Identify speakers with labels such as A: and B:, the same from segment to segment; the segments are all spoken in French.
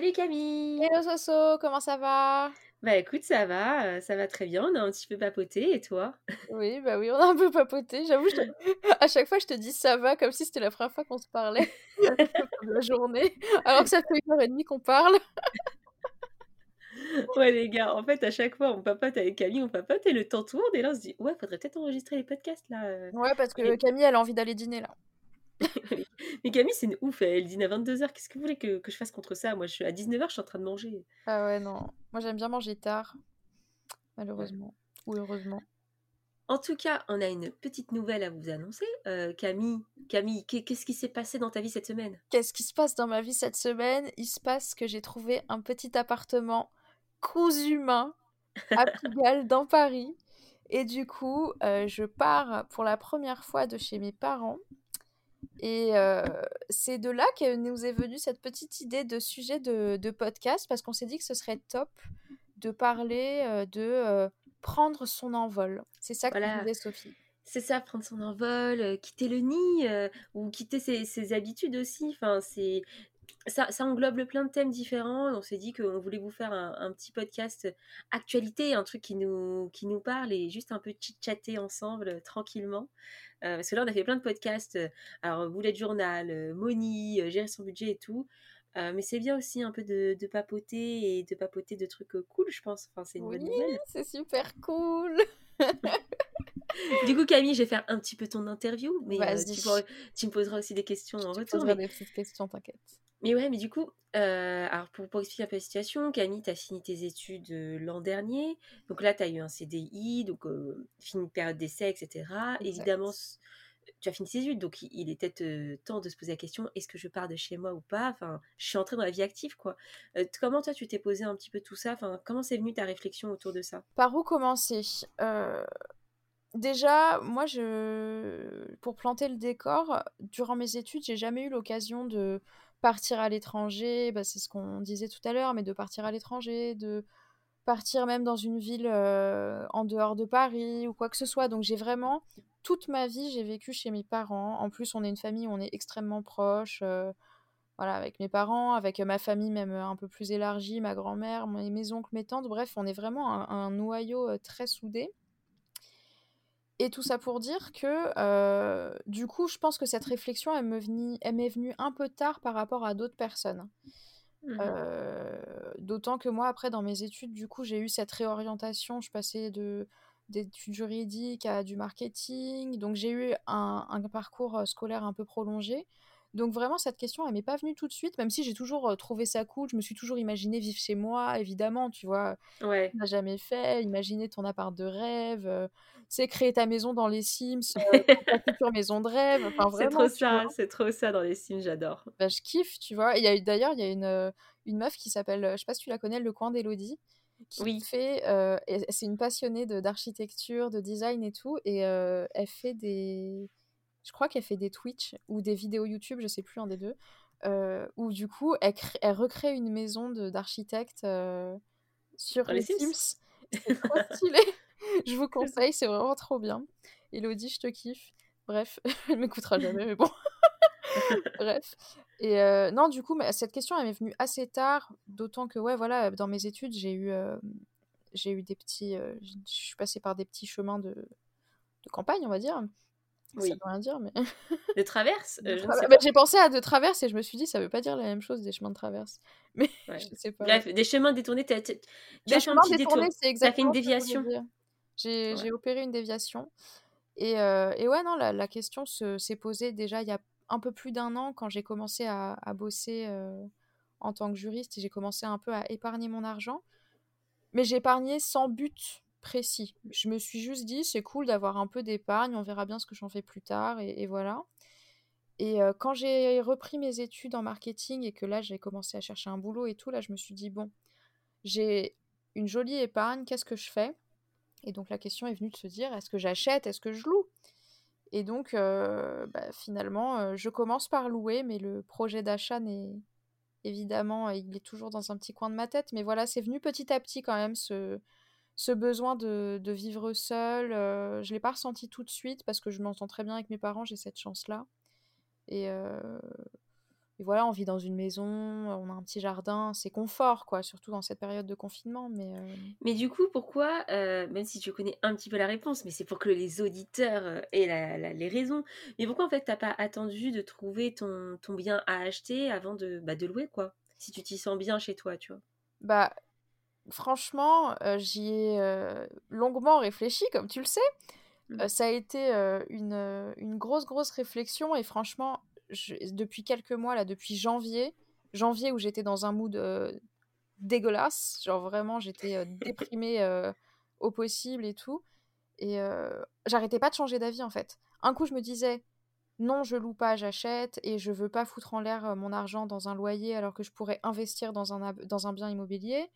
A: Salut Camille
B: Hello Soso, comment ça va?
A: Bah écoute, ça va, euh, ça va très bien, on a un petit peu papoté et toi?
B: Oui, bah oui, on a un peu papoté, j'avoue, te- à chaque fois je te dis ça va comme si c'était la première fois qu'on se parlait de la journée, alors que ça fait une heure et demie qu'on parle.
A: Ouais les gars, en fait à chaque fois on papote avec Camille, on papote et le temps tourne et là on se dit ouais faudrait peut-être enregistrer les podcasts là. euh.
B: Ouais, parce que
A: Et-
B: Camille, elle a envie d'aller dîner là.
A: Mais Camille c'est une ouf, elle dîne à 22h, qu'est-ce que vous voulez que, que je fasse contre ça Moi? Je suis à 19h, je suis en train de manger.
B: Ah ouais, non, moi j'aime bien manger tard, malheureusement, ou heureusement.
A: En tout cas, on a une petite nouvelle à vous annoncer. Euh, Camille, Camille, qu'est- qu'est-ce qui s'est passé dans ta vie cette semaine?
B: Qu'est-ce qui se passe dans ma vie cette semaine? Il se passe que j'ai trouvé un petit appartement cousu main à Pigalle dans Paris. Et du coup, euh, je pars pour la première fois de chez mes parents. Et euh, c'est de là que nous est venue cette petite idée de sujet de, de podcast, parce qu'on s'est dit que ce serait top de parler euh, de euh, prendre son envol. C'est ça que
A: Voilà.
B: disait Sophie.
A: C'est ça, prendre son envol, quitter le nid, ou quitter ses, ses habitudes aussi. Enfin, c'est ça, ça englobe plein de thèmes différents. On s'est dit qu'on voulait vous faire un, un petit podcast actualité, un truc qui nous, qui nous parle et juste un peu chit-chatter ensemble euh, tranquillement. Euh, parce que là, on a fait plein de podcasts. euh, alors, bullet journal, euh, gérer son budget et tout. Euh, mais c'est bien aussi un peu de, de papoter et de papoter de trucs cool, je pense. Enfin, c'est une bonne
B: Oui,
A: nouvelle.
B: c'est super cool.
A: Du coup, Camille, je vais faire un petit peu ton interview, mais euh, tu, pourras- tu me poseras aussi des questions en
B: Je te
A: retour. Mais,
B: des petites questions, t'inquiète.
A: Mais ouais, mais du coup, euh, alors pour, pour expliquer un peu la situation, Camille, tu as fini tes études euh, l'an dernier. Donc là, tu as eu un CDI, donc euh, fini une période d'essai, etc. Évidemment, tu as fini tes études, donc il, est peut-être euh, temps de se poser la question est-ce que je pars de chez moi ou pas? Enfin, je suis entrée dans la vie active, quoi. Comment toi, tu t'es posé un petit peu tout ça? Enfin, comment c'est venu ta réflexion autour de ça?
B: Par où commencer? Déjà, moi, je... pour planter le décor, durant mes études, j'ai jamais eu l'occasion de partir à l'étranger. Bah, c'est ce qu'on disait tout à l'heure, mais de partir à l'étranger, de partir même dans une ville en dehors de Paris ou quoi que ce soit. Donc, j'ai vraiment, toute ma vie, j'ai vécu chez mes parents. En plus, on est une famille où on est extrêmement proche. avec mes parents, avec ma famille même un peu plus élargie, ma grand-mère, mes, oncles, mes tantes. Bref, on est vraiment un, noyau très soudé. Et tout ça pour dire que, euh, du coup, je pense que cette réflexion, elle m'est venue un peu tard par rapport à d'autres personnes.
A: Mhm.
B: Euh, D'autant que moi, après, dans mes études, du coup, j'ai eu cette réorientation. Je passais de d'études juridiques à du marketing. Donc, j'ai eu un, un parcours euh, scolaire un peu prolongé. Donc, vraiment, cette question, elle m'est pas venue tout de suite, même si j'ai toujours trouvé ça cool. Je me suis toujours imaginé vivre chez moi, évidemment, tu vois?
A: Ouais.
B: n'a jamais fait, imaginer ton appart de rêve, euh, c'est créer ta maison dans les Sims, euh, ta future maison de rêve, enfin
A: c'est trop ça, c'est trop ça dans les Sims, j'adore.
B: Bah, je kiffe, tu vois? Il y a eu d'ailleurs, il y a une, une meuf qui s'appelle, je sais pas si tu la connais, Le Coin d'Élodie, qui
A: Oui.
B: fait, euh, c'est une passionnée de d'architecture, de design et tout, et elle fait des, je crois qu'elle fait des Twitch ou des vidéos YouTube, je sais plus un des deux, euh, où du coup, elle, crée- elle recrée une maison d'architecte euh, sur
A: Dans
B: les
A: Sims
B: Sims. C'est trop stylé. Je vous conseille, c'est vraiment trop bien. Elodie, je te kiffe. Bref, elle m'écoutera jamais, mais bon. Bref. Et euh, non, du coup, mais cette question, elle m'est venue assez tard, d'autant que, ouais, voilà, dans mes études, j'ai eu, euh, j'ai eu des petits. euh, je je suis passée par des petits chemins de, de campagne, on va dire. Ça
A: Oui.
B: veut rien dire, mais.
A: De traverse Euh,
B: bah, j'ai pensé à de traverse et je me suis dit, ça veut pas dire la même chose des chemins de traverse. Mais
A: Ouais.
B: je sais pas.
A: Bref, des chemins détournés, tu
B: Des
A: as
B: chemins détournés, c'est
A: T'as fait une
B: exactement
A: déviation.
B: J'ai
A: Ouais.
B: j'ai opéré une déviation. Et, euh, et ouais, non, la, la question se- s'est posée déjà il y a un peu plus d'un an quand j'ai commencé à, à bosser euh, en tant que juriste et j'ai commencé un peu à épargner mon argent. Mais j'ai épargné sans but précis. Je me suis juste dit, c'est cool d'avoir un peu d'épargne, on verra bien ce que j'en fais plus tard, et, voilà. Et quand j'ai repris mes études en marketing et que là, j'ai commencé à chercher un boulot et tout, là, je me suis dit, bon, j'ai une jolie épargne, qu'est-ce que je fais? Et donc la question est venue de se dire, est-ce que j'achète, est-ce que je loue? Et donc, bah, finalement, je commence par louer, mais le projet d'achat n'est évidemment, il est toujours dans un petit coin de ma tête. Mais voilà, c'est venu petit à petit quand même, ce, ce besoin de, de vivre seul. je ne l'ai pas ressenti tout de suite parce que je m'entends très bien avec mes parents, j'ai cette chance-là. Et, et, voilà, on vit dans une maison, on a un petit jardin, c'est confort, quoi, surtout dans cette période de confinement. Mais,
A: mais du coup, pourquoi, même si tu connais un petit peu la réponse, mais c'est pour que les auditeurs aient la, les raisons, mais pourquoi en fait t'as pas attendu de trouver ton, ton bien à acheter avant de, bah, de louer, quoi? Si tu t'y sens bien chez toi, tu vois?
B: Bah, franchement, j'y ai longuement réfléchi, comme tu le sais. Mmh. ça a été une, une, grosse, grosse réflexion et franchement, depuis quelques mois, là, depuis janvier, janvier où j'étais dans un mood dégueulasse, genre vraiment j'étais déprimée au possible et tout, et j'arrêtais pas de changer d'avis en fait. Un coup je me disais non, je loue pas, j'achète et je veux pas foutre en l'air mon argent dans un loyer alors que je pourrais investir dans un, dans un bien immobilier.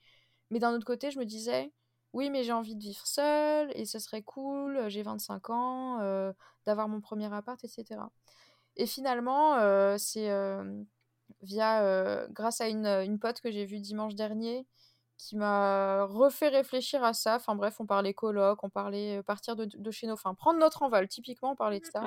B: Mais d'un autre côté, je me disais oui, mais j'ai envie de vivre seule et ce serait cool, j'ai 25 ans, euh, d'avoir mon premier appart, etc. Et finalement, euh, c'est euh, via, grâce à une, une pote que j'ai vue dimanche dernier, qui m'a refait réfléchir à ça. Enfin bref, on parlait coloc, on parlait partir de, de, chez nous, enfin prendre notre envol, typiquement, on parlait de ça.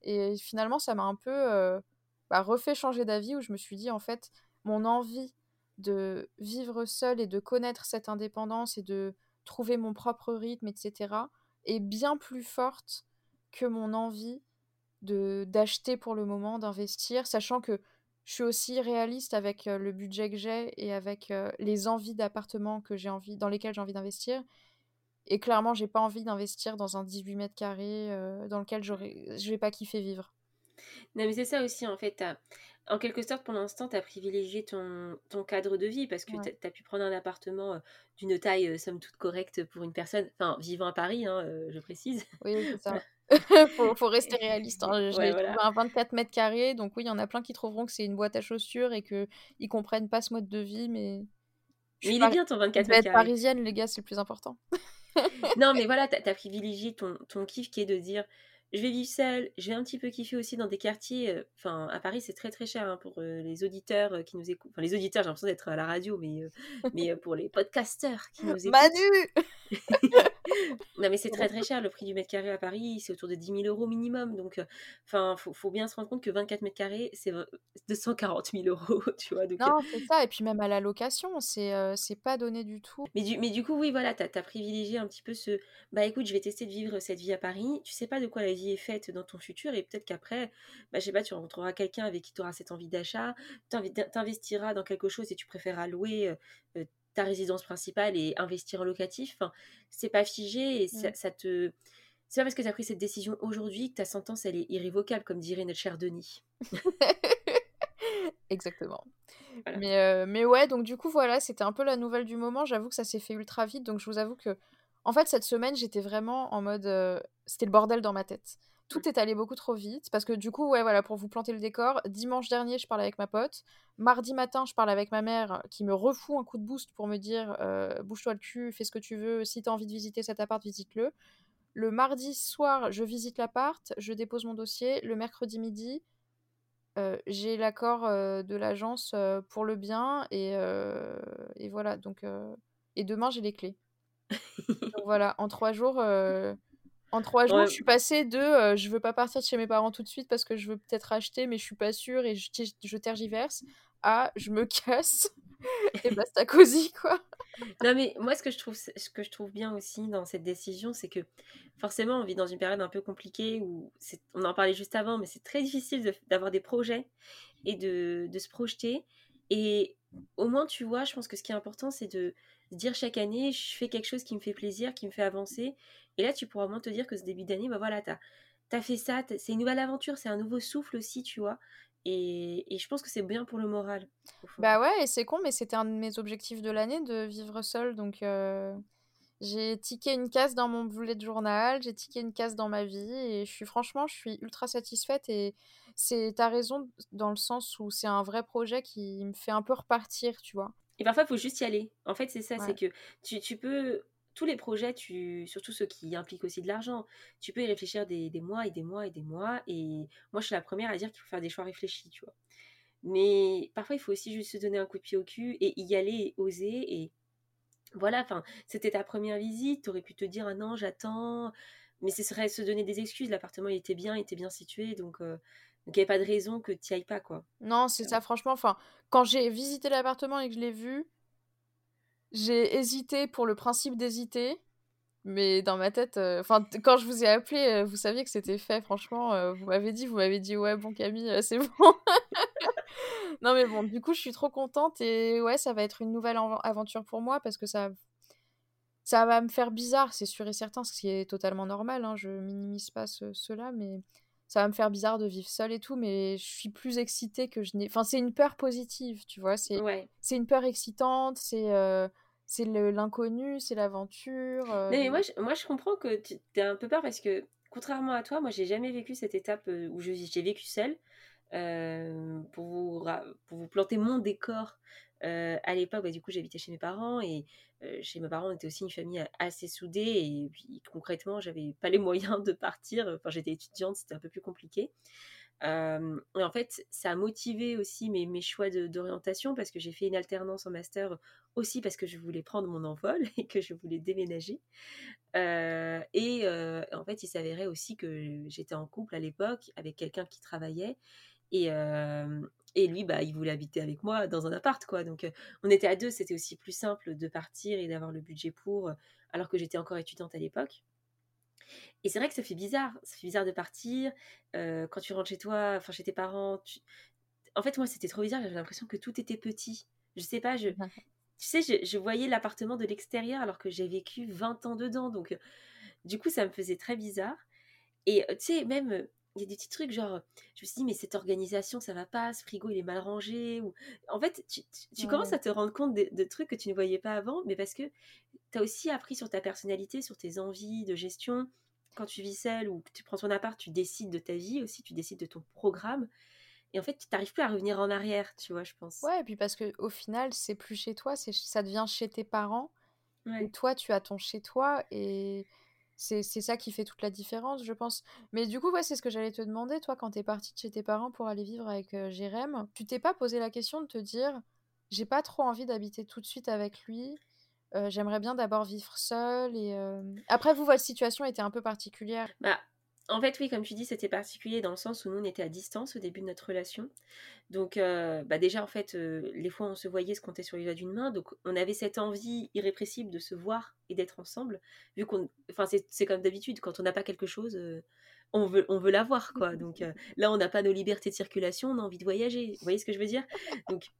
B: Et finalement, ça m'a un peu bah, refait changer d'avis où je me suis dit, en fait, mon envie de vivre seule et de connaître cette indépendance et de trouver mon propre rythme, etc., est bien plus forte que mon envie de d'acheter pour le moment, d'investir, sachant que je suis aussi réaliste avec le budget que j'ai et avec les envies d'appartements que j'ai envie, dans lesquels j'ai envie d'investir. Et clairement, j'ai pas envie d'investir dans un 18 mètres carrés dans lequel je vais pas kiffer vivre.
A: Non, mais c'est ça aussi, en fait en quelque sorte, pour l'instant, tu as privilégié ton, ton, cadre de vie parce que tu as, pu prendre un appartement d'une taille, somme toute correcte pour une personne, enfin, vivant à Paris, hein, je précise.
B: Oui, c'est ça. faut, faut, rester réaliste. Hein. Je ouais, un 24 mètres carrés, donc oui, il y en a plein qui trouveront que c'est une boîte à chaussures et qu'ils comprennent pas ce mode de vie, mais.
A: Mais il est bien ton 24 mètres carrés.
B: parisienne, les gars, c'est le plus important.
A: non, mais voilà, tu as, privilégié ton, ton kiff qui est de dire je vais vivre seule. Je vais un petit peu kiffer aussi dans des quartiers. Euh, enfin, à Paris, c'est très très cher hein, pour euh, les auditeurs euh, qui nous écoutent. Enfin, les auditeurs, j'ai l'impression d'être à la radio, mais, mais pour les podcasteurs qui nous écoutent.
B: Manu
A: Non, mais c'est très très cher. Le prix du mètre carré à Paris, c'est autour de 10 000 euros minimum. Donc, enfin, faut, faut, bien se rendre compte que 24 mètres carrés, c'est 240 000 euros, tu vois. Donc,
B: non, c'est ça. Et puis même à la location, c'est c'est pas donné du tout.
A: Mais du, mais du coup, oui, voilà, t'as as privilégié un petit peu ce. Bah écoute, je vais tester de vivre cette vie à Paris. Tu sais pas de quoi la vie est faite dans ton futur et peut-être qu'après, bah, je sais pas, tu rencontreras quelqu'un avec qui tu auras cette envie d'achat, tu investiras dans quelque chose et tu préféreras louer euh, euh, ta résidence principale et investir en locatif. Enfin, c'est pas figé et ça, mmh. te. C'est pas parce que tu as pris cette décision aujourd'hui que ta sentence elle est irrévocable, comme dirait notre cher Denis.
B: Exactement. Mais, euh, mais ouais, donc du coup, voilà, c'était un peu la nouvelle du moment. J'avoue que ça s'est fait ultra vite, donc je vous avoue que en fait, cette semaine, j'étais vraiment en mode. Euh, c'était le bordel dans ma tête. Tout est allé beaucoup trop vite. Parce que du coup, ouais, voilà, pour vous planter le décor, dimanche dernier, je parlais avec ma pote. Mardi matin, je parle avec ma mère qui me refout un coup de boost pour me dire euh, bouge-toi le cul, fais ce que tu veux. Si t'as envie de visiter cet appart, visite-le. Le mardi soir, je visite l'appart, je dépose mon dossier. Le mercredi midi, euh, j'ai l'accord de l'agence pour le bien. Et, et voilà. Donc, et demain, j'ai les clés. Donc voilà, en trois jours, euh, en trois jours, je suis passée de euh, je veux pas partir de chez mes parents tout de suite parce que je veux peut-être acheter, mais je suis pas sûre et je, je tergiverse, à je me casse et basta cosy quoi.
A: non mais moi ce que je trouve ce que je trouve bien aussi dans cette décision c'est que forcément on vit dans une période un peu compliquée où on en parlait juste avant mais c'est très difficile d'avoir des projets et de, de, se projeter et au moins tu vois je pense que ce qui est important c'est de dire chaque année, je fais quelque chose qui me fait plaisir, qui me fait avancer. Et là, tu pourras moins te dire que ce début d'année, bah voilà, t'as as fait ça, c'est une nouvelle aventure, c'est un nouveau souffle aussi, tu vois. Et, et je pense que c'est bien pour le moral.
B: Bah ouais, et c'est con, mais c'était un de mes objectifs de l'année de vivre seul. Donc euh, j'ai tiqué une case dans mon bullet journal, j'ai tiqué une case dans ma vie. Et je suis franchement, je suis ultra satisfaite. Et c'est tu raison dans le sens où c'est un vrai projet qui me fait un peu repartir, tu vois?
A: Et parfois, il faut juste y aller. En fait, c'est ça, c'est que tu tu peux tous les projets, tu surtout ceux qui impliquent aussi de l'argent, tu peux y réfléchir des des mois et des mois et des mois et moi, je suis la première à dire qu'il faut faire des choix réfléchis, tu vois? Mais parfois, il faut aussi juste se donner un coup de pied au cul et y aller et oser et voilà, enfin, c'était ta première visite, tu aurais pu te dire: «Ah non, j'attends», mais ce serait se donner des excuses. L'appartement, il était bien, il était bien situé, donc il n'y avait pas de raison que tu n'y ailles pas, quoi.
B: Non, c'est ça, franchement, enfin, quand j'ai visité l'appartement et que je l'ai vu, j'ai hésité pour le principe d'hésiter, mais dans ma tête, enfin, quand je vous ai appelé, vous saviez que c'était fait, franchement, vous m'avez dit vous m'avez dit: «Ouais, bon Camille, c'est bon». Non, mais bon, du coup, je suis trop contente et ouais, ça va être une nouvelle aventure pour moi parce que ça ça va me faire bizarre, c'est sûr et certain, ce qui est totalement normal, hein, je minimise pas cela, mais ça va me faire bizarre de vivre seule et tout, mais je suis plus excitée que je n'ai enfin, c'est une peur positive, tu vois? C'est c'est une peur excitante, c'est, c'est l'inconnu, c'est l'aventure,
A: mais moi je moi je comprends que tu aies un peu peur parce que contrairement à toi, moi j'ai jamais vécu cette étape, où j'ai vécu seule. Euh, pour, vous, pour vous planter mon décor, euh, à l'époque, bah, du coup, j'habitais chez mes parents et euh, chez mes parents, on était aussi une famille assez soudée et puis concrètement, j'avais pas les moyens de partir. Enfin, j'étais étudiante, c'était un peu plus compliqué. et en fait, ça a motivé aussi mes, mes choix d'orientation parce que j'ai fait une alternance en master aussi parce que je voulais prendre mon envol et que je voulais déménager. et en fait, il s'avérait aussi que j'étais en couple à l'époque avec quelqu'un qui travaillait et, et lui, bah, il voulait habiter avec moi dans un appart, quoi. Donc, on était à deux, c'était aussi plus simple de partir et d'avoir le budget pour, alors que j'étais encore étudiante à l'époque. Et c'est vrai que ça fait bizarre, ça fait bizarre de partir. quand tu rentres chez toi, enfin chez tes parents, en fait, moi, c'était trop bizarre, j'avais l'impression que tout était petit. Je sais pas, je, tu sais, je, je voyais l'appartement de l'extérieur alors que j'ai vécu 20 ans dedans. Donc, du coup, ça me faisait très bizarre. Et tu sais, même il y a des petits trucs genre, je me suis dit, mais cette organisation, ça va pas, ce frigo, il est mal rangé. Ou... En fait, tu, commences à te rendre compte de, trucs que tu ne voyais pas avant, mais parce que tu as aussi appris sur ta personnalité, sur tes envies de gestion. Quand tu vis seule ou que tu prends ton appart, tu décides de ta vie aussi, tu décides de ton programme. Et en fait, tu n'arrives plus à revenir en arrière, tu vois, je pense.
B: Ouais, et puis parce qu'au final, c'est plus chez toi, ça devient chez tes parents. Et toi, tu as ton chez toi. Et c'est ça qui fait toute la différence, je pense. Mais du coup, ouais, c'est ce que j'allais te demander, toi, quand t'es partie de chez tes parents pour aller vivre avec Jérém, tu t'es pas posé la question de te dire, j'ai pas trop envie d'habiter tout de suite avec lui, j'aimerais bien d'abord vivre seule et... Après, vous, votre situation était un peu particulière.
A: Bah, en fait, oui, comme tu dis, c'était particulier dans le sens où nous, on était à distance au début de notre relation. Donc, euh, bah déjà, en fait, euh, les fois où on se voyait se comptait sur les doigts d'une main. Donc, on avait cette envie irrépressible de se voir et d'être ensemble. Vu qu'on. Enfin, c'est comme d'habitude, quand on n'a pas quelque chose, euh, on veut, on veut l'avoir, quoi. Donc, là, on n'a pas nos libertés de circulation, on a envie de voyager. Vous voyez ce que je veux dire? Donc,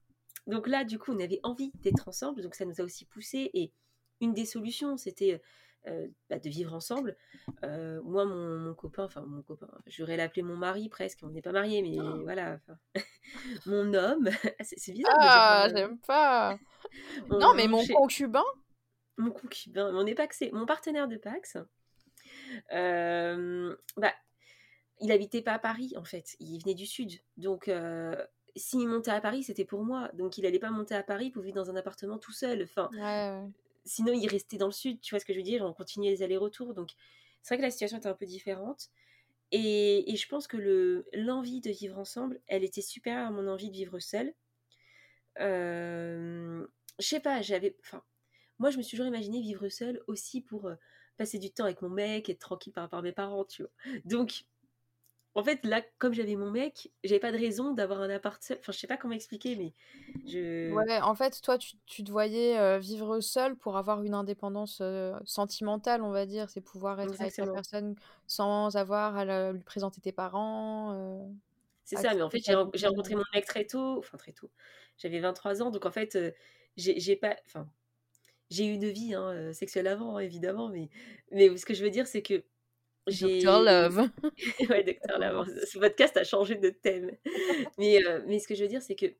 A: donc, là, du coup, on avait envie d'être ensemble. Donc, ça nous a aussi poussé. Et une des solutions, c'était euh, bah, de vivre ensemble. Euh, moi, mon, copain, enfin mon copain, j'aurais l'appeler mon mari presque, on n'est pas mariés, mais oh. voilà, mon homme, c'est bizarre.
B: Ah, j'aime pas. non, mais mon concubin.
A: Mon concubin, mon c'est mon partenaire de Pax. Euh, bah, il habitait pas à Paris en fait, il venait du sud, donc s'il montait à Paris, c'était pour moi. Donc il allait pas monter à Paris pour vivre dans un appartement tout seul. Enfin, ouais, sinon, il restait dans le sud, tu vois ce que je veux dire On continuait les allers-retours. Donc, c'est vrai que la situation était un peu différente. Et, je pense que le, l'envie de vivre ensemble, elle était supérieure à mon envie de vivre seule. Euh, je sais pas, j'avais. Enfin, moi, je me suis toujours imaginé vivre seule aussi pour euh, passer du temps avec mon mec, être tranquille par rapport à mes parents, tu vois. Donc, en fait, là, comme j'avais mon mec, j'avais pas de raison d'avoir un appart seul. Enfin, je sais pas comment expliquer, mais je.
B: Ouais, en fait, toi, tu, tu te voyais euh, vivre seul pour avoir une indépendance euh, sentimentale, on va dire. C'est pouvoir être avec la personne sans avoir à lui présenter tes parents. Euh,
A: c'est ça, mais en fait, j'ai rencontré mon mec très tôt. Enfin, très tôt. J'avais 23 ans, donc en fait, j'ai pas. Enfin, j'ai eu une vie hein, sexuelle avant, évidemment, mais, mais ce que je veux dire, c'est que
B: Docteur Love.
A: ouais, Docteur Love. Ce podcast a changé de thème. mais, euh, mais ce que je veux dire, c'est que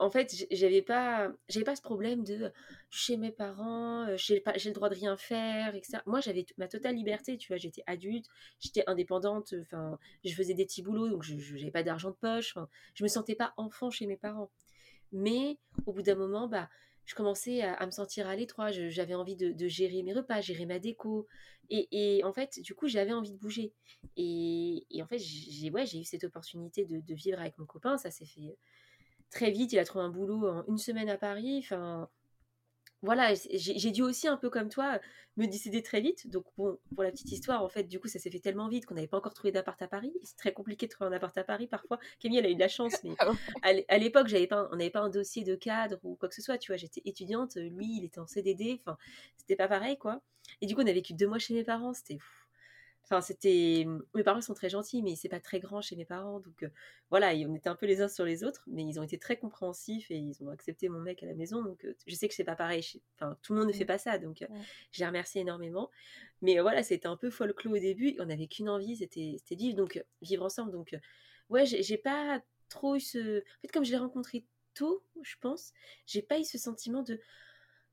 A: en fait, j'avais pas, j'avais pas ce problème de chez mes parents, j'ai pas, j'ai le droit de rien faire, etc. Moi, j'avais ma totale liberté, tu vois. J'étais adulte, j'étais indépendante, enfin, je faisais des petits boulots, donc je n'avais pas d'argent de poche. Je me sentais pas enfant chez mes parents. Mais au bout d'un moment, bah, je commençais à, me sentir à l'étroit. J'avais envie de, gérer mes repas, gérer ma déco. Et, en fait, du coup, j'avais envie de bouger. Et, en fait, j'ai ouais, eu cette opportunité de, de, vivre avec mon copain. Ça s'est fait très vite, il a trouvé un boulot en une semaine à Paris. Enfin, voilà, j'ai dû aussi un peu comme toi me décider très vite. Donc bon, pour la petite histoire, en fait, du coup, ça s'est fait tellement vite qu'on n'avait pas encore trouvé d'appart à Paris. C'est très compliqué de trouver un appart à Paris parfois. Camille, elle a eu de la chance, mais ah à l'époque, j'avais pas, on n'avait pas un dossier de cadre ou quoi que ce soit. Tu vois, j'étais étudiante, lui, il était en CDD. Enfin, c'était pas pareil, quoi. Et du coup, on a vécu deux mois chez mes parents. C'était Enfin, c'était. Mes parents sont très gentils, mais c'est pas très grand chez mes parents. Donc voilà, on était un peu les uns sur les autres, mais ils ont été très compréhensifs et ils ont accepté mon mec à la maison. Donc je sais que c'est pas pareil. Enfin, tout le monde ne fait pas ça. Donc je les remercie énormément. Mais voilà, c'était un peu folklore au début. On n'avait qu'une envie, c'était de vivre, donc, vivre ensemble. Donc ouais, j'ai pas trop eu ce. En fait, comme je l'ai rencontré tôt, je pense, j'ai pas eu ce sentiment de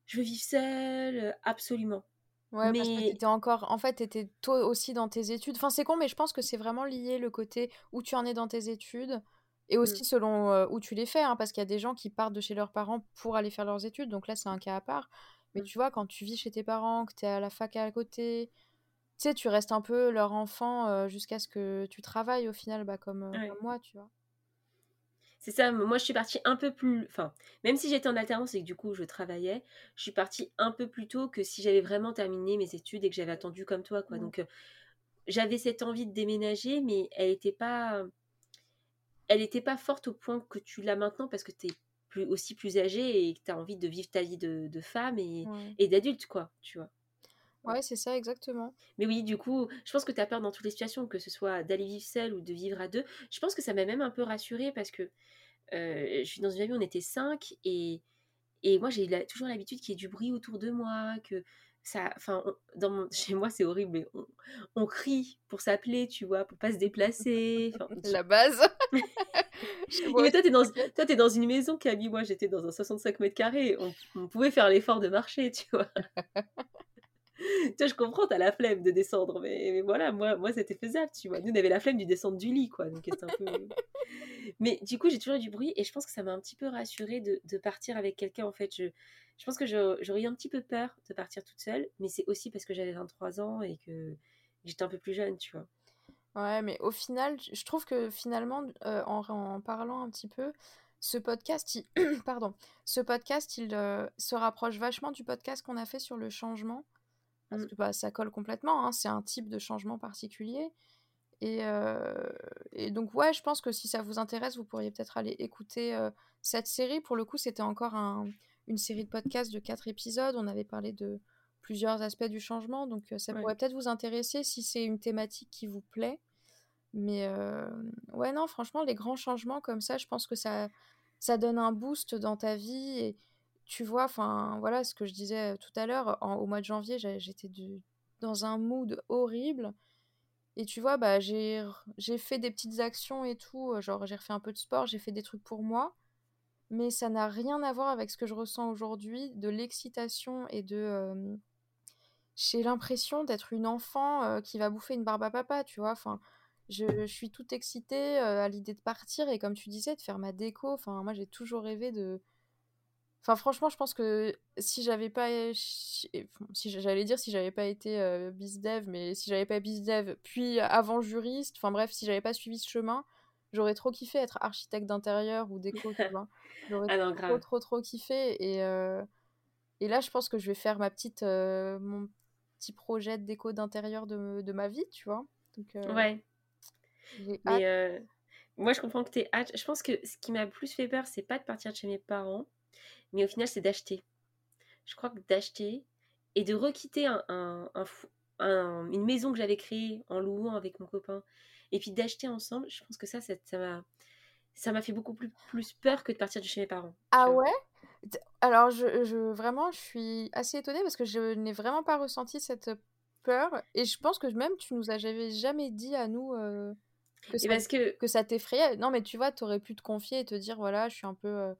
A: je veux vivre seule, absolument.
B: Ouais, parce que t'étais encore. En fait, t'étais toi aussi dans tes études. Enfin, c'est con, mais je pense que c'est vraiment lié le côté où tu en es dans tes études et mmh. aussi selon où tu les fais, hein, parce qu'il y a des gens qui partent de chez leurs parents pour aller faire leurs études, donc là, c'est un cas à part. Mais mmh. tu vois, quand tu vis chez tes parents, que t'es à la fac à côté, tu sais, tu restes un peu leur enfant jusqu'à ce que tu travailles au final, bah, comme, comme moi, tu vois.
A: C'est ça, moi je suis partie un peu plus. Enfin, même si j'étais en alternance et que du coup je travaillais, je suis partie un peu plus tôt que si j'avais vraiment terminé mes études et que j'avais attendu comme toi, quoi. Mmh. Donc j'avais cette envie de déménager, mais elle n'était pas. Elle n'était pas forte au point que tu l'as maintenant parce que tu es plus, aussi plus âgée et que tu as envie de vivre ta vie de, femme et, et d'adulte, quoi, tu vois.
B: Ouais, c'est ça, exactement.
A: Mais oui, du coup, je pense que tu as peur dans toutes les situations, que ce soit d'aller vivre seul ou de vivre à deux. Je pense que ça m'a même un peu rassurée parce que je suis dans une famille où on était cinq et, et moi j'ai toujours l'habitude qu'il y ait du bruit autour de moi, que ça, enfin, dans chez moi c'est horrible, mais on, crie pour s'appeler, tu vois, pour pas se déplacer.
B: La base.
A: mais toi, t'es dans, toi, es dans une maison, Camille. Moi, j'étais dans un 65 mètres carrés. On, on pouvait faire l'effort de marcher, tu vois. Tu je comprends, t'as la flemme de descendre, mais, voilà, moi, moi c'était faisable, tu vois. Nous, on avait la flemme du descendre du lit, quoi. Donc, un peu... mais du coup, j'ai toujours eu du bruit et je pense que ça m'a un petit peu rassurée de, de partir avec quelqu'un. En fait, je, je pense que j'aurais eu un petit peu peur de partir toute seule, mais c'est aussi parce que j'avais 23 ans et que j'étais un peu plus jeune, tu vois.
B: Ouais, mais au final, je trouve que finalement, euh, en, en, parlant un petit peu, ce podcast, il, pardon, ce podcast, il euh, se rapproche vachement du podcast qu'on a fait sur le changement parce mmh. que bah, ça colle complètement, hein, c'est un type de changement particulier. Et, et, donc ouais, je pense que si ça vous intéresse, vous pourriez peut-être aller écouter cette série. Pour le coup, c'était encore une série de podcasts de quatre épisodes. On avait parlé de plusieurs aspects du changement, donc ça pourrait peut-être vous intéresser si c'est une thématique qui vous plaît. Mais ouais, non, franchement, les grands changements comme ça, je pense que ça, ça donne un boost dans ta vie. Et, tu vois, enfin, voilà ce que je disais tout à l'heure, au mois de janvier, j'étais dans un mood horrible. Et tu vois, bah, j'ai fait des petites actions et tout, genre j'ai refait un peu de sport, j'ai fait des trucs pour moi, mais ça n'a rien à voir avec ce que je ressens aujourd'hui, de l'excitation et de... j'ai l'impression d'être une enfant qui va bouffer une barbe à papa, tu vois, enfin... Je, suis toute excitée à l'idée de partir et comme tu disais, de faire ma déco. Enfin, moi, j'ai toujours rêvé de, Enfin, franchement, je pense que si j'avais pas. Si j'allais dire si j'avais pas été euh, bizdev, mais si j'avais pas bizdev, puis avant juriste, enfin bref, si j'avais pas suivi ce chemin, j'aurais trop kiffé être architecte d'intérieur ou déco, tu vois. J'aurais ah trop, trop, trop, kiffé. Et, euh, et là, je pense que je vais faire ma petite, euh, mon petit projet de déco d'intérieur de, de, ma vie, tu vois. Donc, ouais.
A: Mais moi, je comprends que tu es hâte. Je pense que ce qui m'a plus fait peur, c'est pas de partir de chez mes parents mais au final, c'est d'acheter. Je crois que d'acheter et de requitter un, une maison que j'avais créée en louant avec mon copain, et puis d'acheter ensemble, je pense que ça, ça m'a ça m'a fait beaucoup plus, plus peur que de partir de chez mes parents.
B: Ah ouais? Alors, je, je, vraiment, je suis assez étonnée parce que je n'ai vraiment pas ressenti cette peur. Et je pense que même tu nous avais jamais dit à nous euh, que, ça, parce que... que ça t'effrayait. Non, mais tu vois, tu aurais pu te confier et te dire voilà, je suis un peu. Euh,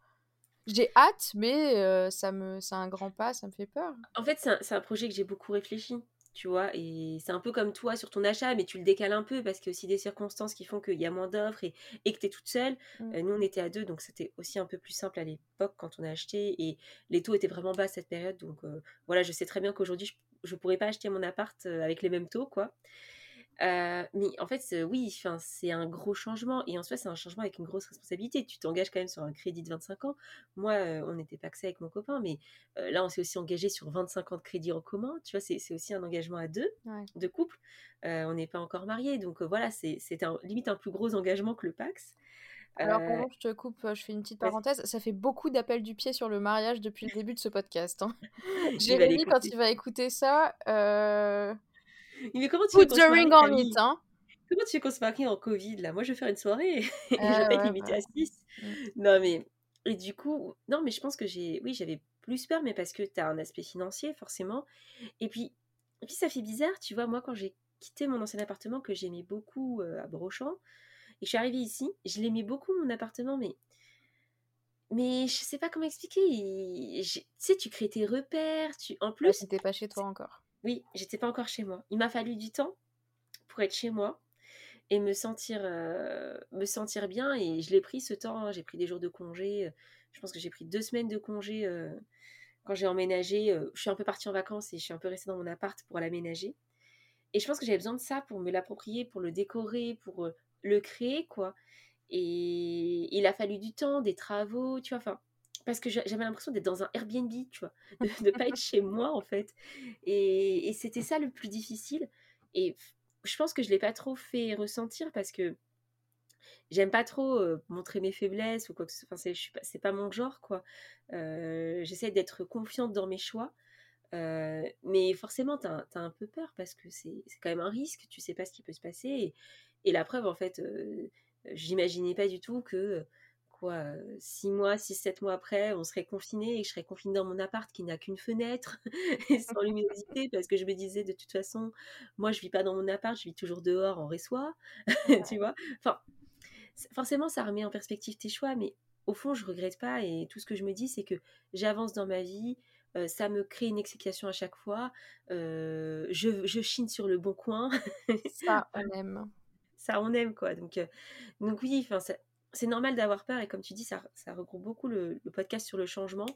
B: J'ai hâte, mais ça me, c'est un grand pas, ça me fait peur.
A: En fait, c'est un, un projet que j'ai beaucoup réfléchi tu vois. Et c'est un peu comme toi sur ton achat, mais tu le décales un peu parce qu'il y a aussi des circonstances qui font qu'il y a moins d'offres et, que tu es toute seule. Mmh. Euh, nous, on était à deux, donc c'était aussi un peu plus simple à l'époque quand on a acheté. Et les taux étaient vraiment bas à cette période. Donc euh, voilà, je sais très bien qu'aujourd'hui, je ne pourrais pas acheter mon appart euh, avec les mêmes taux, quoi. Euh, mais en fait, oui, c'est un gros changement. Et en soi, c'est un changement avec une grosse responsabilité. Tu t'engages quand même sur un crédit de 25 ans. Moi, euh, on n'était pas que ça avec mon copain, mais euh, là, on s'est aussi engagé sur 25 ans de crédit en commun. Tu vois, c'est aussi un engagement à deux, de couple. on n'est pas encore mariés. Donc voilà, c'est limite un plus gros engagement que le Pax.
B: Alors, pendant je te coupe, je fais une petite parenthèse. Ça fait beaucoup d'appels du pied sur le mariage depuis le début de ce podcast. Hein. Jérémy, quand il va écouter ça,
A: mais comment tu Put the ring on it, hein Comment tu veux qu'on se marie en Covid, là? Moi, je vais faire une soirée et être limitée à 6. Mmh. Non, mais... Et du coup, non, mais je pense que j'ai... Oui, j'avais plus peur, mais parce que tu as un aspect financier, forcément. Et puis, et puis, ça fait bizarre, tu vois, moi, quand j'ai quitté mon ancien appartement, que j'aimais beaucoup euh, à Brochamp, et que je suis arrivée ici, je l'aimais beaucoup, mon appartement, mais... Mais je sais pas comment expliquer. Tu sais, tu crées tes repères. Tu... En plus.
B: c'était pas chez toi encore.
A: Oui, j'étais pas encore chez moi. Il m'a fallu du temps pour être chez moi et me sentir, euh, me sentir bien. Et je l'ai pris ce temps. Hein. J'ai pris des jours de congé. Je pense que j'ai pris deux semaines de congé euh, quand j'ai emménagé. Euh, je suis un peu partie en vacances et je suis un peu restée dans mon appart pour l'aménager. Et je pense que j'avais besoin de ça pour me l'approprier, pour le décorer, pour le créer, quoi. Et il a fallu du temps, des travaux, tu vois. Enfin, parce que j'avais l'impression d'être dans un Airbnb, tu vois, de ne pas être chez moi en fait. Et, c'était ça le plus difficile. Et je pense que je ne l'ai pas trop fait ressentir parce que j'aime pas trop euh, montrer mes faiblesses ou quoi que ce soit. Enfin, c'est pas, pas mon genre, quoi. Euh, j'essaie d'être confiante dans mes choix. Euh, mais forcément, tu as, un peu peur parce que c'est quand même un risque, tu sais pas ce qui peut se passer. Et, et la preuve, en fait, j'imaginais pas du tout que quoi, six mois, six, sept mois après, on serait confiné et je serais confinée dans mon appart qui n'a qu'une fenêtre et sans luminosité parce que je me disais de toute façon, moi je vis pas dans mon appart, je vis toujours dehors en réçoit, tu vois? Enfin, forcément, ça remet en perspective tes choix, mais au fond, je regrette pas et tout ce que je me dis, c'est que j'avance dans ma vie. ça me crée une excitation à chaque fois. je, je, chine sur le bon coin.
B: ça, on aime.
A: Ça, on aime, quoi. Donc, donc oui, enfin, c'est normal d'avoir peur et comme tu dis, ça, ça regroupe beaucoup le, podcast sur le changement.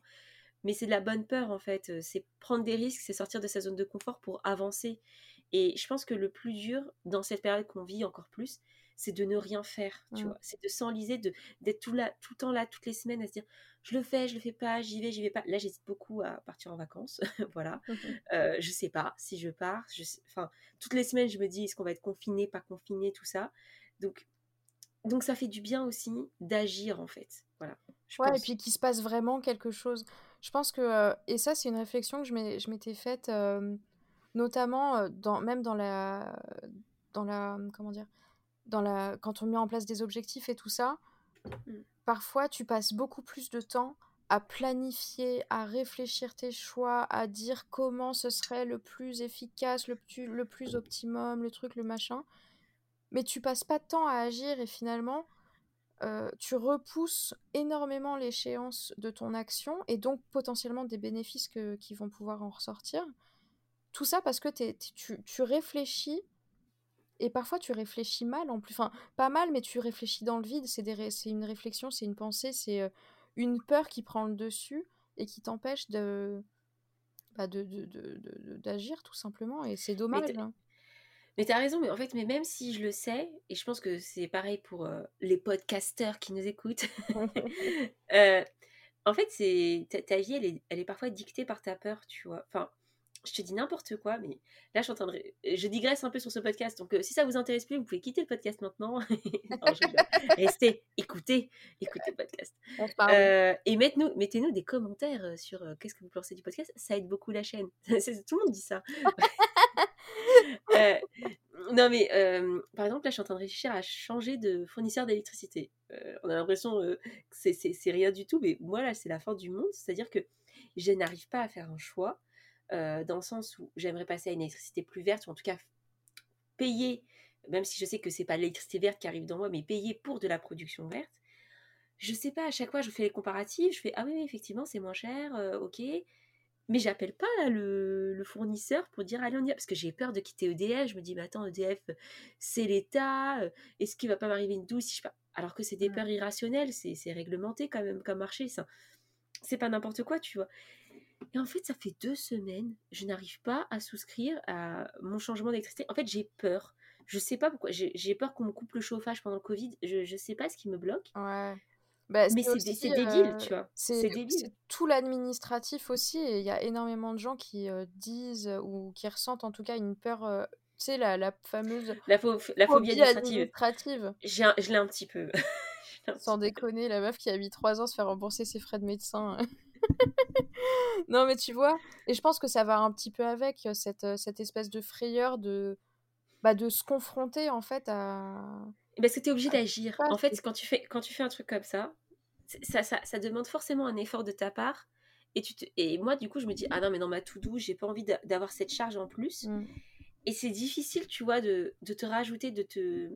A: Mais c'est de la bonne peur en fait. Euh, c'est prendre des risques, c'est sortir de sa zone de confort pour avancer. Et je pense que le plus dur dans cette période qu'on vit encore plus, c'est de ne rien faire, tu mmh. vois. C'est de s'enliser, de d'être tout là, tout le temps là, toutes les semaines, à se dire, je le fais, je le fais pas, j'y vais, j'y vais pas. Là, j'hésite beaucoup à partir en vacances, voilà. Mmh euh, je sais pas si je pars. Je Enfin, toutes les semaines, je me dis, est-ce qu'on va être confiné, pas confiné, tout ça. Donc, donc ça fait du bien aussi d'agir en fait. Voilà.
B: ouais, et puis qu'il se passe vraiment quelque chose. Je pense que, euh, et ça c'est une réflexion que je m'étais faite, euh, notamment dans, même dans la, dans la, comment dire, dans la, quand on met en place des objectifs et tout ça. Mmh. Parfois tu passes beaucoup plus de temps à planifier, à réfléchir tes choix, à dire comment ce serait le plus efficace, le plus, le plus optimum, le truc, le machin mais tu passes pas de temps à agir et finalement, euh, tu repousses énormément l'échéance de ton action et donc potentiellement des bénéfices qui vont pouvoir en ressortir. Tout ça parce que tu, réfléchis et parfois tu réfléchis mal en plus. Enfin, pas mal, mais tu réfléchis dans le vide. C'est une réflexion, c'est une pensée, c'est euh, une peur qui prend le dessus et qui t'empêche de, bah, d'agir tout simplement. Et c'est dommage.
A: Mais tu as raison, mais en fait, mais même si je le sais, et je pense que c'est pareil pour euh, les podcasteurs qui nous écoutent, euh, en fait, c'est ta, vie, elle est, elle est, parfois dictée par ta peur, tu vois. Enfin, je te dis n'importe quoi, mais là, je suis en train de... Je digresse un peu sur ce podcast, donc euh, si ça vous intéresse plus, vous pouvez quitter le podcast maintenant. Restez, écoutez, écoutez le podcast. et mettez-nous mettez -nous des commentaires sur qu'est-ce que vous pensez du podcast, ça aide beaucoup la chaîne. Tout le monde dit ça. Euh, non, mais par exemple, là, je suis en train de réfléchir à changer de fournisseur d'électricité. Euh, on a l'impression que c'est rien du tout, mais moi, là, c'est la fin du monde. C'est-à-dire que je n'arrive pas à faire un choix dans le sens où j'aimerais passer à une électricité plus verte, ou en tout cas payer, même si je sais que c'est pas l'électricité verte qui arrive dans moi, mais payer pour de la production verte. je sais pas, à chaque fois, je fais les comparatifs, je fais ah oui, oui effectivement, c'est moins cher, euh, ok. Mais j'appelle pas le, fournisseur pour dire allez on y va parce que j'ai peur de quitter EDF. Je me dis mais attends EDF c'est l'État, euh, est-ce qu'il va pas m'arriver une douce si je pas alors que c'est des peurs irrationnelles, c'est réglementé quand même comme marché ça. C'est pas n'importe quoi tu vois. Et en fait ça fait deux semaines je n'arrive pas à souscrire à mon changement d'électricité. En fait j'ai peur. Je sais pas pourquoi. J'ai peur qu'on me coupe le chauffage pendant le Covid. Je, je sais pas ce qui me bloque.
B: Ouais.
A: Bah, mais c'est débile, tu vois.
B: C'est tout l'administratif aussi, et il y a énormément de gens qui disent ou qui ressentent en tout cas une peur. tu sais, la, la, fameuse.
A: La, la phobie administrative. je l'ai un petit peu.
B: Sans déconner, la meuf qui a mis trois ans se faire rembourser ses frais de médecin. non, mais tu vois, et je pense que ça va un petit peu avec cette, cette espèce de frayeur de, bah, de se confronter en fait à
A: parce que tu es obligé d'agir. En fait, quand tu, fais, quand tu fais un truc comme ça, ça, ça, ça demande forcément un effort de ta part. Et, tu et moi, du coup, je me dis, ah non, mais dans ma to-do, j'ai pas envie d'avoir cette charge en plus. Mmh. Et c'est difficile, tu vois, de, de, te rajouter, de te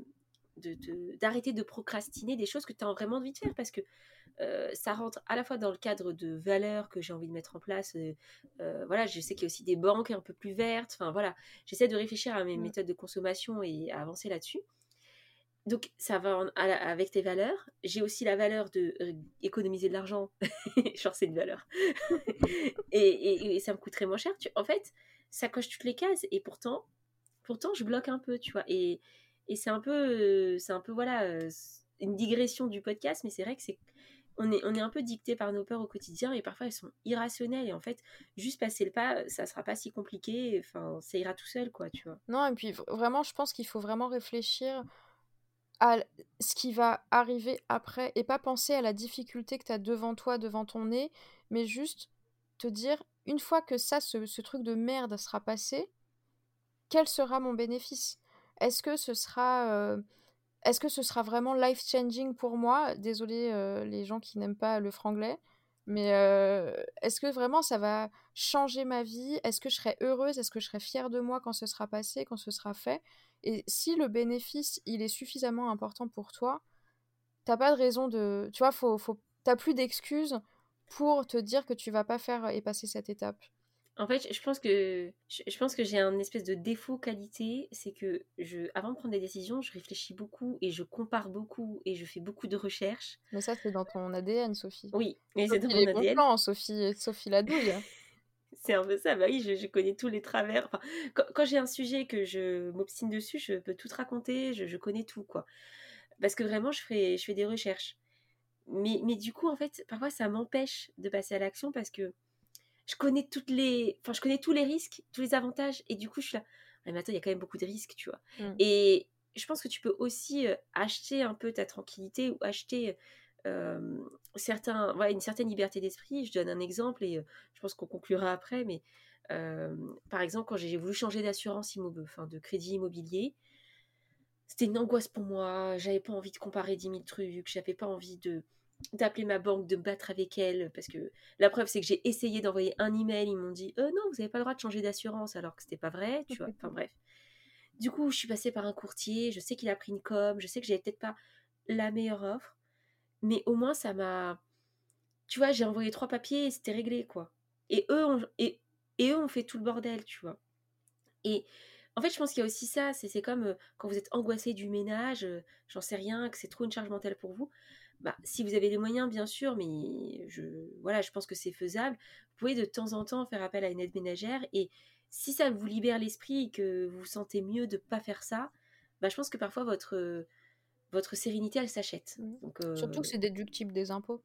A: d'arrêter de, procrastiner des choses que tu as vraiment envie de faire parce que euh, ça rentre à la fois dans le cadre de valeurs que j'ai envie de mettre en place. Euh, euh, voilà, je sais qu'il y a aussi des banques un peu plus vertes. Enfin voilà, j'essaie de réfléchir à mes mmh. méthodes de consommation et à avancer là-dessus donc ça va avec tes valeurs. J'ai aussi la valeur de économiser de l'argent. Genre c'est une valeur. et, ça me coûterait moins cher. Tu, en fait, ça coche toutes les cases. Et pourtant, pourtant je bloque un peu, tu vois. Et, c'est un peu, c'est un peu voilà, une digression du podcast, mais c'est vrai que c'est on est, on est un peu dicté par nos peurs au quotidien et parfois elles sont irrationnelles et en fait juste passer le pas ça sera pas si compliqué enfin ça ira tout seul quoi tu vois.
B: Non et puis vraiment je pense qu'il faut vraiment réfléchir à ce qui va arriver après et pas penser à la difficulté que tu as devant toi, devant ton nez, mais juste te dire, une fois que ça, ce, truc de merde sera passé, quel sera mon bénéfice? Est-ce que ce sera... Euh, est-ce que ce sera vraiment life-changing pour moi? Désolé euh, les gens qui n'aiment pas le franglais, mais euh, est-ce que vraiment ça va changer ma vie? Est-ce que je serai heureuse? Est-ce que je serai fière de moi quand ce sera passé, quand ce sera fait? Et si le bénéfice, il est suffisamment important pour toi, t'as pas de raison de... Tu vois, faut... t'as plus d'excuses pour te dire que tu vas pas faire et passer cette étape.
A: En fait, je pense que je pense que j'ai un espèce de défaut qualité, c'est que je, avant de prendre des décisions, je réfléchis beaucoup et je compare beaucoup et je fais beaucoup de recherches.
B: Mais ça, c'est dans ton ADN, Sophie.
A: Oui, mais c'est dans mon ADN. Bon
B: Sophie, Sophie la douille.
A: c'est un peu ça. Bah oui, je, connais tous les travers. Enfin, quand, j'ai un sujet que je m'obstine dessus, je peux tout raconter, je, connais tout, quoi. Parce que vraiment, je fais, je fais des recherches. Mais, mais du coup, en fait, parfois, ça m'empêche de passer à l'action parce que je connais toutes les... Enfin, je connais tous les risques, tous les avantages. Et du coup, je suis là... Ah, mais attends, il y a quand même beaucoup de risques, tu vois. Mmh. Et je pense que tu peux aussi euh, acheter un peu ta tranquillité ou acheter certains, une certaine liberté d'esprit. Je donne un exemple et je pense qu'on conclura après, mais par exemple, quand j'ai voulu changer d'assurance immobilier, enfin de crédit immobilier, c'était une angoisse pour moi. J'avais pas envie de comparer 10 000 trucs, j'avais pas envie de d'appeler ma banque, de battre avec elle, parce que la preuve c'est que j'ai essayé d'envoyer un email, ils m'ont dit euh, non, vous n'avez pas le droit de changer d'assurance, alors que c'était pas vrai, tu vois. Enfin bref. Du coup, je suis passée par un courtier, je sais qu'il a pris une com, je sais que j'avais peut-être pas la meilleure offre, mais au moins ça m'a tu vois j'ai envoyé trois papiers et c'était réglé quoi et eux ont, et, eux ont fait tout le bordel tu vois et en fait je pense qu'il y a aussi ça c'est comme euh, quand vous êtes angoissé du ménage euh, j'en sais rien que c'est trop une charge mentale pour vous bah, si vous avez les moyens, bien sûr, mais je, voilà, je pense que c'est faisable. Vous pouvez de temps en temps faire appel à une aide ménagère et si ça vous libère l'esprit et que vous vous sentez mieux de ne pas faire ça, bah, je pense que parfois votre, votre sérénité, elle s'achète.
B: Mmh. Surtout que c'est déductible des impôts.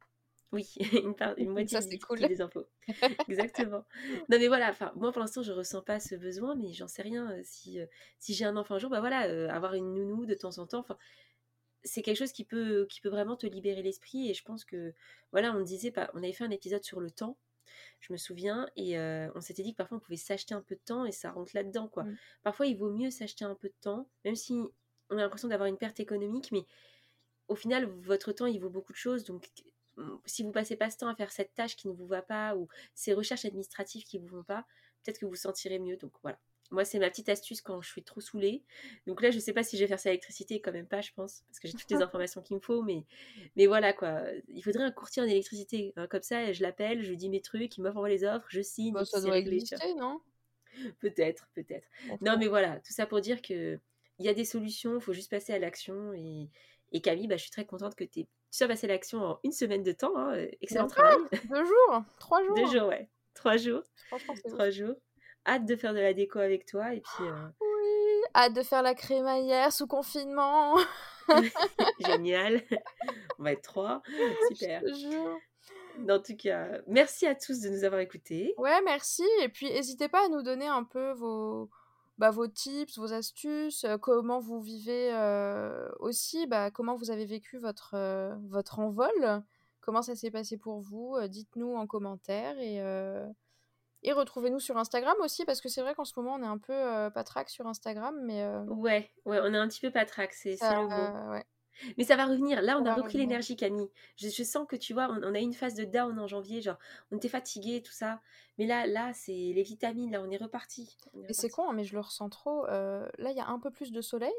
A: Oui, une, part, une moitié ça, cool. des impôts. Exactement. Non mais voilà, moi pour l'instant je ressens pas ce besoin, mais j'en sais rien. Si, si j'ai un enfant un jour, bah voilà, avoir une nounou de temps en temps, enfin c'est quelque chose qui peut qui peut vraiment te libérer l'esprit et je pense que voilà on disait pas, on avait fait un épisode sur le temps. Je me souviens et on s'était dit que parfois on pouvait s'acheter un peu de temps et ça rentre là-dedans quoi. Mmh. Parfois il vaut mieux s'acheter un peu de temps, même si on a l'impression d'avoir une perte économique, mais au final, votre temps, il vaut beaucoup de choses. Donc, si vous passez pas ce temps à faire cette tâche qui ne vous va pas ou ces recherches administratives qui ne vous vont pas, peut-être que vous sentirez mieux. Donc voilà. Moi, c'est ma petite astuce quand je suis trop saoulée. Donc là, je sais pas si je vais faire ça à l'électricité, quand même pas, je pense, parce que j'ai toutes les informations qu'il me faut. Mais, mais voilà, quoi. Il faudrait un courtier en électricité. hein, comme ça, je l'appelle, je lui dis mes trucs, il m'envoie les offres, je signe.
B: Bah,
A: et puis
B: ça doit
A: réglé,
B: exister, non?
A: Peut-être, peut-être. Non, mais voilà, tout ça pour dire que il y a des solutions, il faut juste passer à l'action. Et, et Camille, bah, je suis très contente que tu sois passé à l'action en une semaine de temps. hein. Excellent
B: Même
A: travail.
B: Deux jours Trois jours
A: Deux jours, ouais. Trois jours.
B: Franchement.
A: Trois jours. Hâte de faire de la déco avec toi. Et puis, euh,
B: Oui, hâte de faire la crémaillère sous confinement.
A: génial. On va être trois. Super.
B: Je te jure.
A: En tout cas, merci à tous de nous avoir écoutés.
B: Ouais, merci. Et puis, n'hésitez pas à nous donner un peu vos, bah, vos tips, vos astuces, euh, comment vous vivez euh, aussi, bah, comment vous avez vécu votre, euh, votre envol, comment ça s'est passé pour vous. Dites-nous en commentaire et, et retrouvez-nous sur Instagram aussi, parce que c'est vrai qu'en ce moment, on est un peu euh, patraque sur Instagram, mais euh,
A: Ouais, ouais, on est un petit peu patraque, c'est le mot.
B: ouais,
A: Mais ça va revenir. Là, on a repris l'énergie, Camille. Je, je sens que tu vois, on, on a eu une phase de down en janvier, genre, on était fatigué, tout ça. Mais là, là, c'est les vitamines, là, on est reparti.
B: Et c'est con, hein, mais je le ressens trop. euh, là, il y a un peu plus de soleil.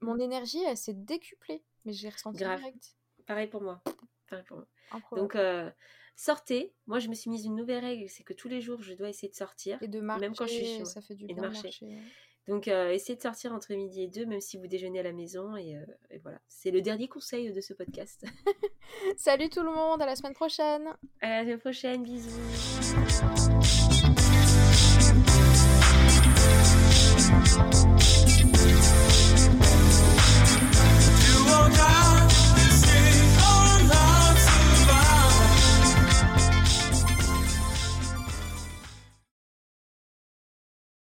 B: Mon
A: Mm.
B: énergie, elle s'est décuplée. Mais j'ai ressenti
A: Grave.
B: direct.
A: Pareil pour moi. Pareil pour moi. Donc, euh, sortez. Moi, je me suis mise une nouvelle règle, c'est que tous les jours, je dois essayer de sortir,
B: Et de
A: même quand je suis
B: marcher,
A: chaud.
B: ça fait du bien de
A: marcher.
B: marcher.
A: Donc, euh, essayez de sortir entre midi et deux, même si vous déjeunez à la maison. Et, euh, et voilà. C'est le dernier conseil de ce podcast.
B: Salut tout le monde, à la semaine prochaine
A: À la semaine prochaine. Bisous.